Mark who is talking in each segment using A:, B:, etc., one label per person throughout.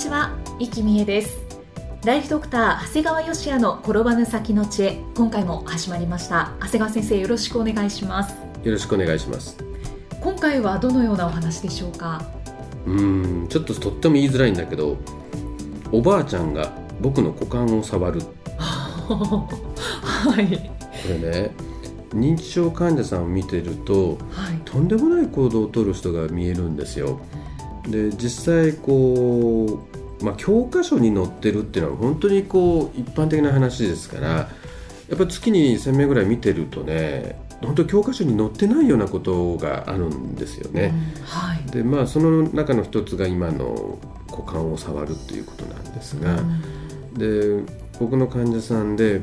A: ちは、生きみえです。ライフドクター長谷川芳也の転ばぬ先の知恵今回も始まりました。長谷川先生よろしくお願いします。
B: よろしくお願いします。
A: 今回はどのようなお話でしょうか？
B: うーんちょっととっても言いづらいんだけどおばあちゃんが僕の股間を触る。こ
A: はい。
B: れね認知症患者さんを見てると
A: はい。
B: とんでもない行動をとる人が見えるんですよで実際こう、まあ、教科書に載ってるっていうのは本当にこう一般的な話ですからやっぱり月に1000名ぐらい見てるとね本当教科書に載ってないようなことがあるんですよね。
A: うんはい
B: でまあその中の一つが今の股間を触るっていうことなんですが、で僕の患者さんで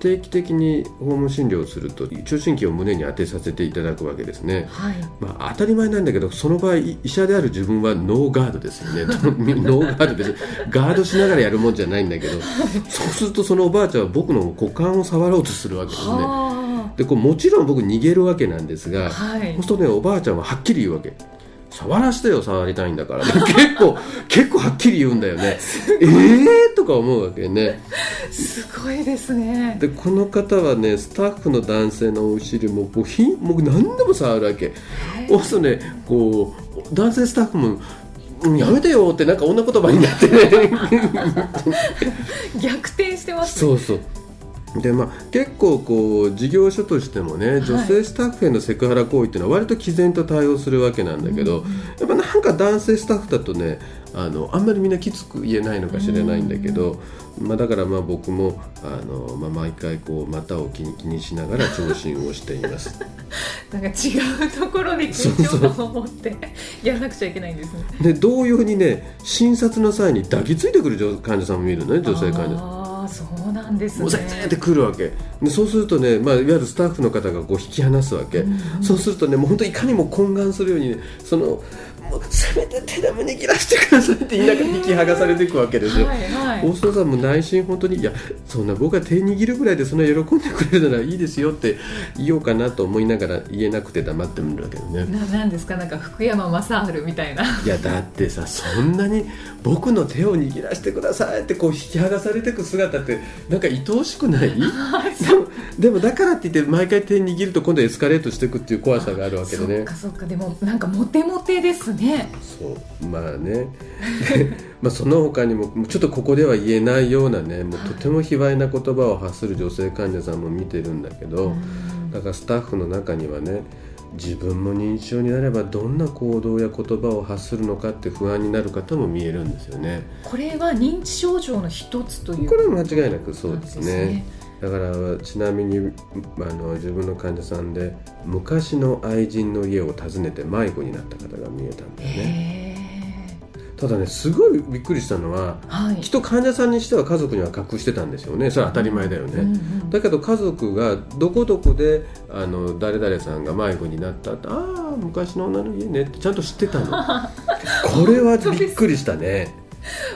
B: 定期的に訪問診療をすると聴診器を胸に当てさせていただくわけですね。
A: はい。
B: まあ、当たり前なんだけどその場合い医者である自分はノーガードですよね。ノーガードです。ガードしながらやるもんじゃないんだけどそうするとそのおばあちゃんは僕の股間を触ろうとするわけですね。
A: は
B: でこうもちろん僕逃げるわけなんです
A: あ
B: が、
A: はい。
B: そうするとねおばあちゃんははっきり言うわけ触らせてよ触りたいんだから 結構結構はっきり言うんだよね。ええー、とか思うわけね。
A: すごいですね。
B: でこの方はねスタッフの男性のお尻ももうひもう何でも触るわけ。そうするとねこう男性スタッフもうんやめてよってなんか女言葉になってね。
A: 逆転してます
B: そうそうでまあ、結構こう事業所としてもね女性スタッフへのセクハラ行為っていうのは割と毅然と対応するわけなんだけど、やっぱなんか男性スタッフだとねあのあんまりみんなきつく言えないのかしれないんだけど、まあ、だからまあ僕もあの、まあ、毎回こう股を気に気にしながら聴診をしています。
A: なんか違うところで緊張感を持ってやらなくちゃいけないんですね。
B: で同様にね診察の際に抱きついてくる女患者さんも見るのね女性患者さん。
A: そうなんですね。
B: もう先生って来るわけ。でそうするとね、まあ、いわゆるスタッフの方がこう引き離すわけ、そうするとねもう本当いかにも懇願するように、ね、そのもうせめて手でも握らせてくださいって言いながら引き剥がされていくわけですよ。
A: はいはい。
B: 大須さんも内心本当にいやそんな僕が手握るぐらいでそんな喜んでくれるならいいですよって言おうかなと思いながら言えなくて黙ってみるわけどね。
A: ななんですか？なんか福山雅治みたいな。
B: いやだってさそんなに僕の手を握らせてくださいってこう引き剥がされていく姿ってなんか愛おしくない？でもでもだからって言って毎回手握ると今度エスカレートしていくっていう怖さがあるわけで
A: そっ
B: ね
A: かそっかでもなんかモテモテですね
B: そう。まあね。で まあその他にもちょっとここでは言えないようなねもうとても卑猥な言葉を発する女性患者さんも見てるんだけど、だからスタッフの中にはね自分も認知症になればどんな行動や言葉を発するのかって不安になる方も見えるんですよね。
A: これは認知症状の一つという
B: これは間違いなくそうですね。だからちなみにあの自分の患者さんで昔の愛人の家を訪ねて迷子になった方が見えたんだよね。
A: へ
B: ただねすごいびっくりしたのは
A: ーはい。
B: きっと患者さんにしては家族には隠してたんですよね。それは当たり前だよね。
A: うんうん
B: だけど家族がどこどこであの誰々さんが迷子になったってああ昔の女の家ねってちゃんと知ってたの。これはびっくりしたね。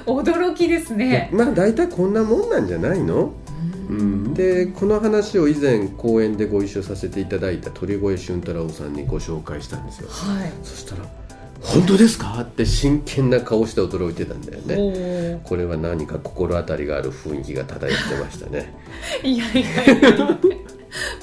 A: 驚きですね。
B: まあ大体こんなもんなんじゃないの、うん、でこの話を以前講演でご一緒させていただいた鳥越俊太郎さんにご紹介したんですよ。
A: はい。
B: そしたら「本当ですか?」って真剣な顔して驚いてたんだよね。これは何か心当たりがある雰囲気が漂ってましたね。
A: いやいやいや。いや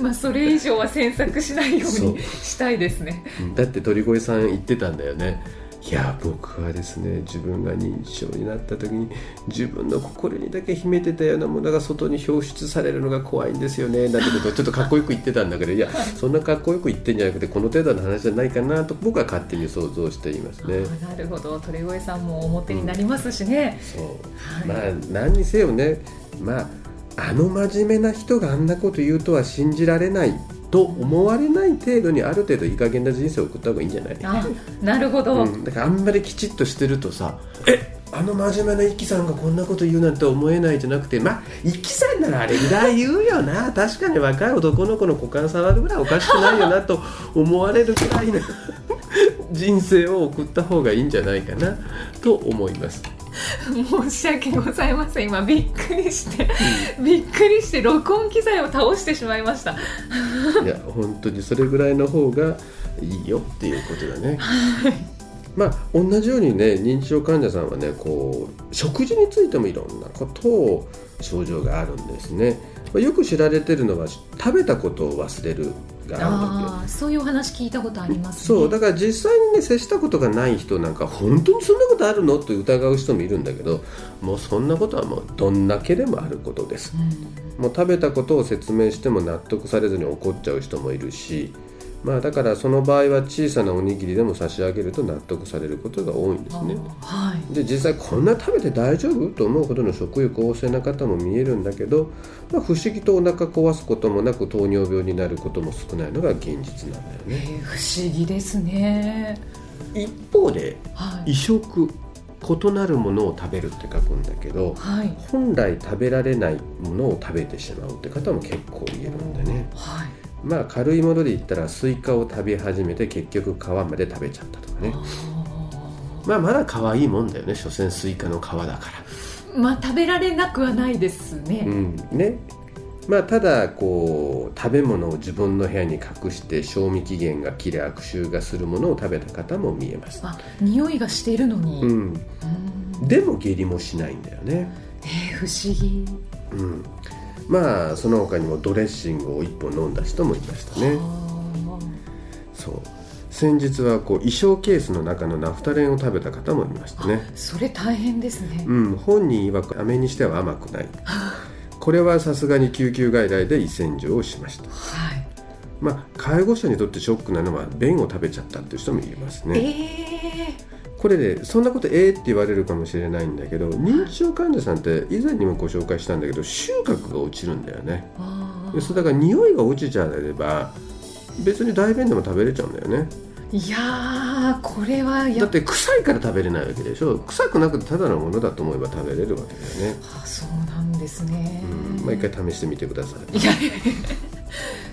A: まあそれ以上は詮索しないようにしたいですね。
B: だって鳥越さん言ってたんだよねいや僕はですね自分が認知症になった時に自分の心にだけ秘めてたようなものが外に表出されるのが怖いんですよねなんてことをちょっとかっこよく言ってたんだけどいやそんなかっこよく言ってんじゃなくてこの程度の話じゃないかなと僕は勝手に想像していますね。
A: あなるほど。鳥越さんも表になりますしね、
B: そう。
A: はい。
B: まあ何にせよねまああの真面目な人があんなこと言うとは信じられないと思われない程度にある程度いい加減な人生を送った方がいいんじゃない？
A: あなるほど、
B: うん、だからあんまりきちっとしてるとさえあの真面目なイキさんがこんなこと言うなんて思えないじゃなくてまあイキさんならあれぐらい言うよな。確かに若い男の子の股間触るぐらいおかしくないよなと思われるくらいな人生を送った方がいいんじゃないかなと思います。
A: 申し訳ございません。今びっくりして、びっくりして録音機材を倒してしまいました。
B: いや本当にそれぐらいの方がいいよっていうことだね。まあ同じようにね認知症患者さんはねこう食事についてもいろんなことを症状があるんですね。まあよく知られてるのは食べたことを忘れるがある
A: そういうお話聞いたことありますね。
B: そうだから実際にね接したことがない人なんか本当にそんなことあるの？と疑う人もいるんだけどもうそんなことはもうどんだけでもあることです。もう食べたことを説明しても納得されずに怒っちゃう人もいるし、まあ、だからその場合は小さなおにぎりでも差し上げると納得されることが多いんですね。
A: はい
B: で実際こんな食べて大丈夫と思うほどの食欲旺盛な方も見えるんだけど、まあ、不思議とお腹壊すこともなく糖尿病になることも少ないのが現実なんだよね。
A: えー不思議ですね
B: 一方で
A: はい
B: 異食異なるものを食べるって書くんだけど
A: はい
B: 本来食べられないものを食べてしまうって方も結構いるんだね。
A: はい
B: まあ軽いもので言ったらスイカを食べ始めて結局皮まで食べちゃったとかね。まあまだ可愛いもんだよね所詮スイカの皮だから。
A: まあ食べられなくはないですね、
B: うん。ね。まあただこう食べ物を自分の部屋に隠して賞味期限が切れ悪臭がするものを食べた方も見えます。
A: あ匂いがしているのに、
B: うん。
A: うん。
B: でも下痢もしないんだよね。
A: えー不思議。
B: うんまあその他にもドレッシングを1本飲んだ人もいましたね。
A: あ
B: そう。先日はこう衣装ケースの中のナフタレンを食べた方もいましたね。
A: ーそれ大変ですね、
B: うん、本人曰く飴にしては甘くない。これはさすがに救急外来で胃洗浄をしました。
A: はい。
B: まあ介護者にとってショックなのは便を食べちゃったっていう人もいますね。
A: え
B: これで、そんなことええって言われるかもしれないんだけど認知症患者さんって以前にもご紹介したんだけど収穫が落ちるんだよね。それだから匂いが落ちちゃえれば別に大便でも食べれちゃうんだよね。
A: ーいやーこれはや
B: だって臭いから食べれないわけでしょ。臭くなくてただのものだと思えば食べれるわけだよね。
A: あそうなんですね、
B: うん。まあ一回試してみてください。
A: いや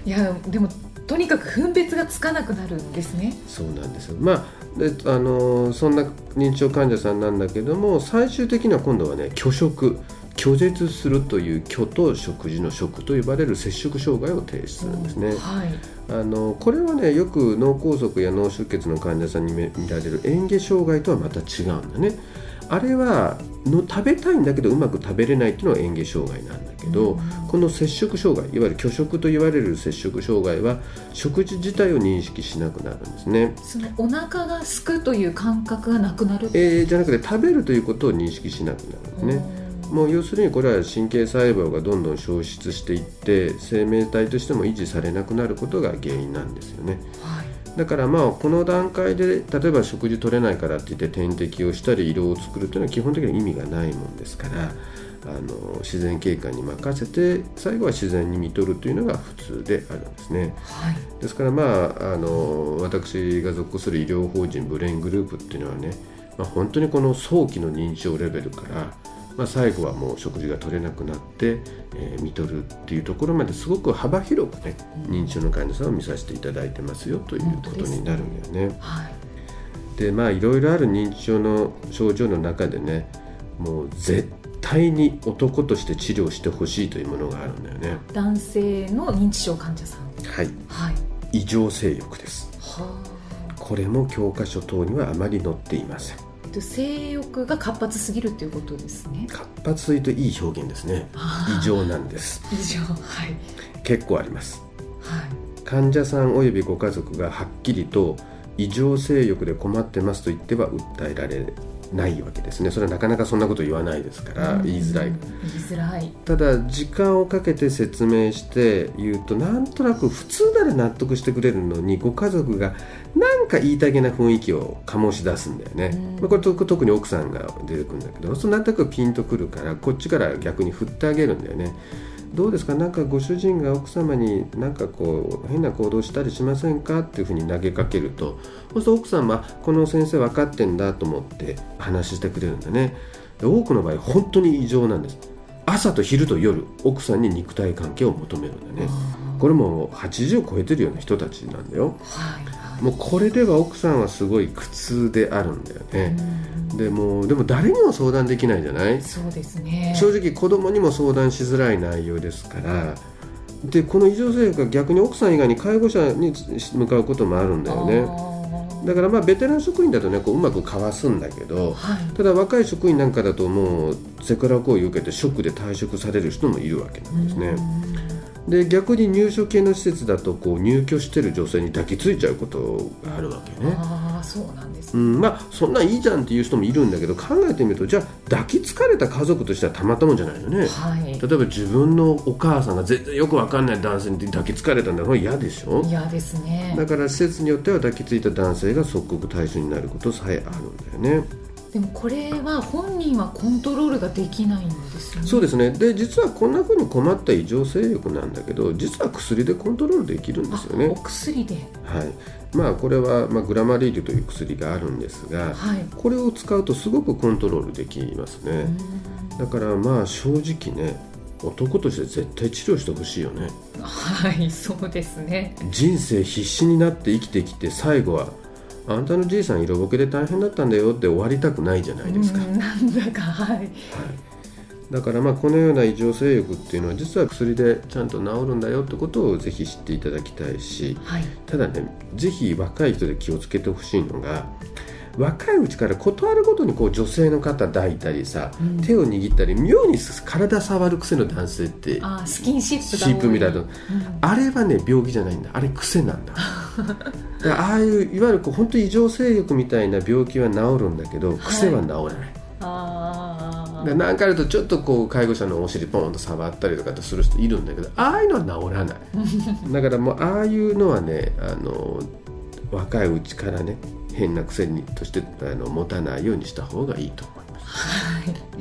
A: いやでもとにかく分別がつかなくなるんですね。
B: そうなんですよ。まあであのーそんな認知症患者さんなんだけども最終的には今度はね拒食。拒絶するという虚と食事の食と呼ばれる摂食障害を提出するんですね、
A: はい。
B: あのこれはねよく脳梗塞や脳出血の患者さんに見見られる嚥下障害とはまた違うんだねあれはの食べたいんだけどうまく食べれないっていうのは嚥下障害なんだけど、
A: うん。
B: この摂食障害いわゆる拒食と言われる摂食障害は食事自体を認識しなくなるんですね。
A: そのお腹がすくという感覚がなくなる
B: えーじゃなくて食べるということを認識しなくなるんですね。もう要するにこれは神経細胞がどんどん消失していって生命体としても維持されなくなることが原因なんですよね。
A: はい
B: だからまあこの段階で例えば食事取れないからって言って点滴をしたり胃ろうを作るというのは基本的に意味がないもんですからあの自然経過に任せて最後は自然に見とるというのが普通であるんですね。
A: はい
B: ですからまああの私が属する医療法人ブレイングループっていうのはね、まあ、本当にこの早期の認知症レベルから、まあ、最後はもう食事が取れなくなって、えー見とるっていうところまですごく幅広くね認知症の患者さんを見させていただいてますよということになるんだよね。
A: はい。
B: でまあいろいろある認知症の症状の中でねもう絶対に男として治療してほしいというものがあるんだよね。
A: 男性の認知症患者さん。
B: はい。
A: はい。
B: 異常性欲です。
A: は
B: これも教科書等にはあまり載っていません。
A: あえっと性欲が活発すぎるということですね。
B: 活発というといい表現ですね。異常なんです。
A: 異常はい。
B: 結構あります。
A: はい。
B: 患者さんおよびご家族がはっきりと異常性欲で困ってますと言っては訴えられないわけですね。それはなかなかそんなこと言わないですから言いづらい。
A: うん言いづらい。
B: ただ時間をかけて説明して言うとなんとなく普通なら納得してくれるのにご家族がなんか言いたげな雰囲気を醸し出すんだよね、
A: うん。
B: まあこれと特に奥さんが出てくるんだけどそうなんとなくピンとくるからこっちから逆に振ってあげるんだよねどうですか？なんかご主人が奥様になんかこう変な行動したりしませんか？っていうふうに投げかけるとそうすると奥様この先生分かってんだと思って話してくれるんだね。多くの場合本当に異常なんです。朝と昼と夜奥さんに肉体関係を求めるんだね。これも80を超えてるような人たちなんだよ、
A: はいはい、
B: もうこれでは奥さんはすごい苦痛であるんだよね、でもでも誰にも相談できないじゃない？
A: そうですね。
B: 正直子供にも相談しづらい内容ですから。でこの異常性欲が逆に奥さん以外に介護者に向かうこともあるんだよね。だからまあベテラン職員だとねこううまくかわすんだけど、
A: はい、
B: ただ若い職員なんかだともうセクハラ行為を受けてショックで退職される人もいるわけなんですね。で逆に入所系の施設だとこう入居してる女性に抱きついちゃうことがあるわけね。
A: ああそうなんです、
B: ね、うん、まあそんなんいいじゃんっていう人もいるんだけど考えてみるとじゃあ抱きつかれた家族としてはたまったもんじゃないよね、
A: はい、
B: 例えば自分のお母さんが全然よくわかんない男性に抱きつかれたんだろう。嫌でしょ？
A: 嫌ですね。
B: だから施設によっては抱きついた男性が即刻対象になることさえあるんだよね。
A: でもこれは本人はコントロールができないんですね。
B: そうですね。で実はこんな風に困った異常性欲なんだけど、実は薬でコントロールできるんですよね。
A: お薬で。
B: はい。まあこれはまあグラマリールという薬があるんですが、
A: はい、
B: これを使うとすごくコントロールできますね。だからまあ正直ね。男として絶対治療してほしいよね
A: はいそうですね
B: 人生必死になって生きてきて最後はあんたのじいさん色ぼけで大変だったんだよって終わりたくないじゃないですか。
A: なんだかはい、はい、
B: だからまあこのような異常性欲っていうのは実は薬でちゃんと治るんだよってことをぜひ知っていただきたいし、
A: はい、
B: ただねぜひ若い人で気をつけてほしいのが若いうちから断るごとにこう女性の肩抱いたりさ、うん、手を握ったり妙に体触る癖の男性って
A: あスキンシップ
B: シップみたいな、うん、あれはね病気じゃないんだ。あれ癖なんだ だからああいういわゆるこう本当に異常性欲みたいな病気は治るんだけど癖は治らない、はい、
A: あ
B: で何かあるとちょっとこう介護者のお尻ポンと触ったりとかする人いるんだけどああいうのは治らない。だからもうああいうのはねあの若いうちからね変な癖にとしてあの持たないようにした方がいいと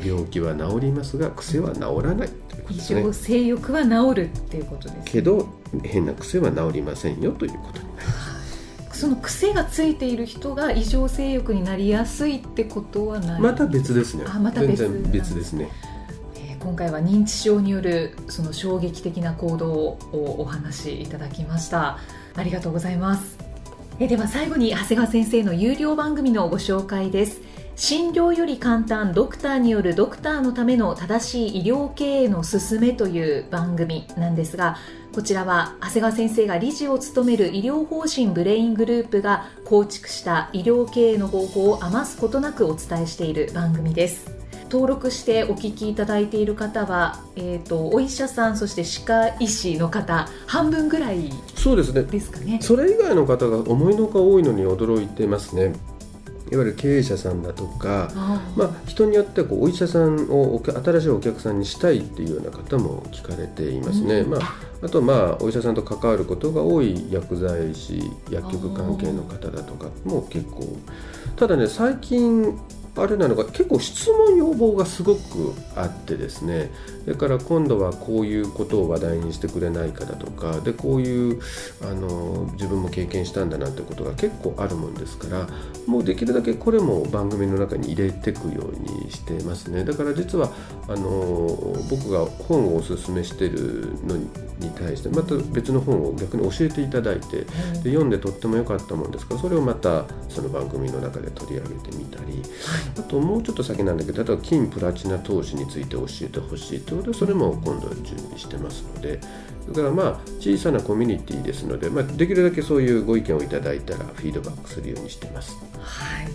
B: 病気は治りますが癖は治らないということですね。
A: 異常性欲は治るっていうことです、ね、
B: けど変な癖は治りませんよということになります。
A: その癖がついている人が異常性欲になりやすいってことはない。
B: また別ですね。
A: あまた別。
B: 全然別ですね。
A: 今回は認知症によるその衝撃的な行動をお話しいただきました。ありがとうございます。えでは最後に長谷川先生の有料番組のご紹介です診療より簡単ドクターによるドクターのための正しい医療経営の勧めという番組なんですがこちらは長谷川先生が理事を務める医療法人ブレイングループが構築した医療経営の方法を余すことなくお伝えしている番組です。登録してお聞きいただいている方は、えーと、お医者さんそして歯科医師の方半分ぐらい
B: ですね。
A: ですかね。
B: それ以外の方が思いのほか多いのに驚いてますね。いわゆる経営者さんだとかまあ、人によってはこうお医者さんを新しいお客さんにしたいっていうような方も聞かれていますね。うん、まああとまあお医者さんと関わることが多い薬剤師薬局関係の方だとかも結構。ただね最近あれなのが結構質問要望がすごくあってですね。だから今度はこういうことを話題にしてくれないかだとか。でこういうあの自分も経験したんだなってことが結構あるもんですから。もうできるだけこれも番組の中に入れていくようにしてますね。だから実はあの僕が本をおすすめしてるのに対してまた別の本を逆に教えていただいてで読んでとっても良かったもんですからそれをまたその番組の中で取り上げてみたり、あともうちょっと先なんだけど例えば金プラチナ投資について教えてほしいということでそれも今度準備してますのでだからまあ小さなコミュニティですので、まあ、できるだけそういうご意見をいただいたらフィードバックするようにしてます。
A: はい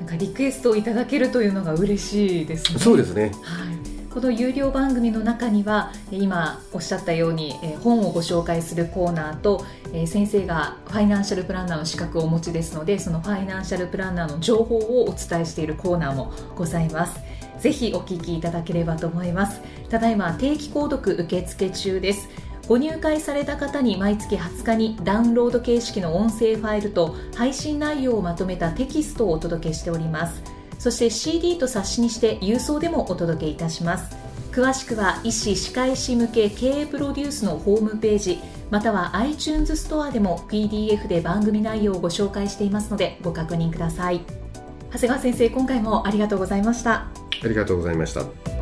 A: なんかリクエストをいただけるというのが嬉しいですね。
B: そうですね。
A: はい。この有料番組の中には今おっしゃったように本をご紹介するコーナーと先生がファイナンシャルプランナーの資格をお持ちですのでそのファイナンシャルプランナーの情報をお伝えしているコーナーもございます。ぜひお聞きいただければと思います。ただいま定期購読受付中です。ご入会された方に毎月20日にダウンロード形式の音声ファイルと配信内容をまとめたテキストをお届けしております。そして CD と冊子にして郵送でもお届けいたします。詳しくは医師・歯科医師向け経営プロデュースのホームページまたは iTunes ストアでも PDF で番組内容をご紹介していますのでご確認ください。長谷川先生今回もありがとうございました。
B: ありがとうございました。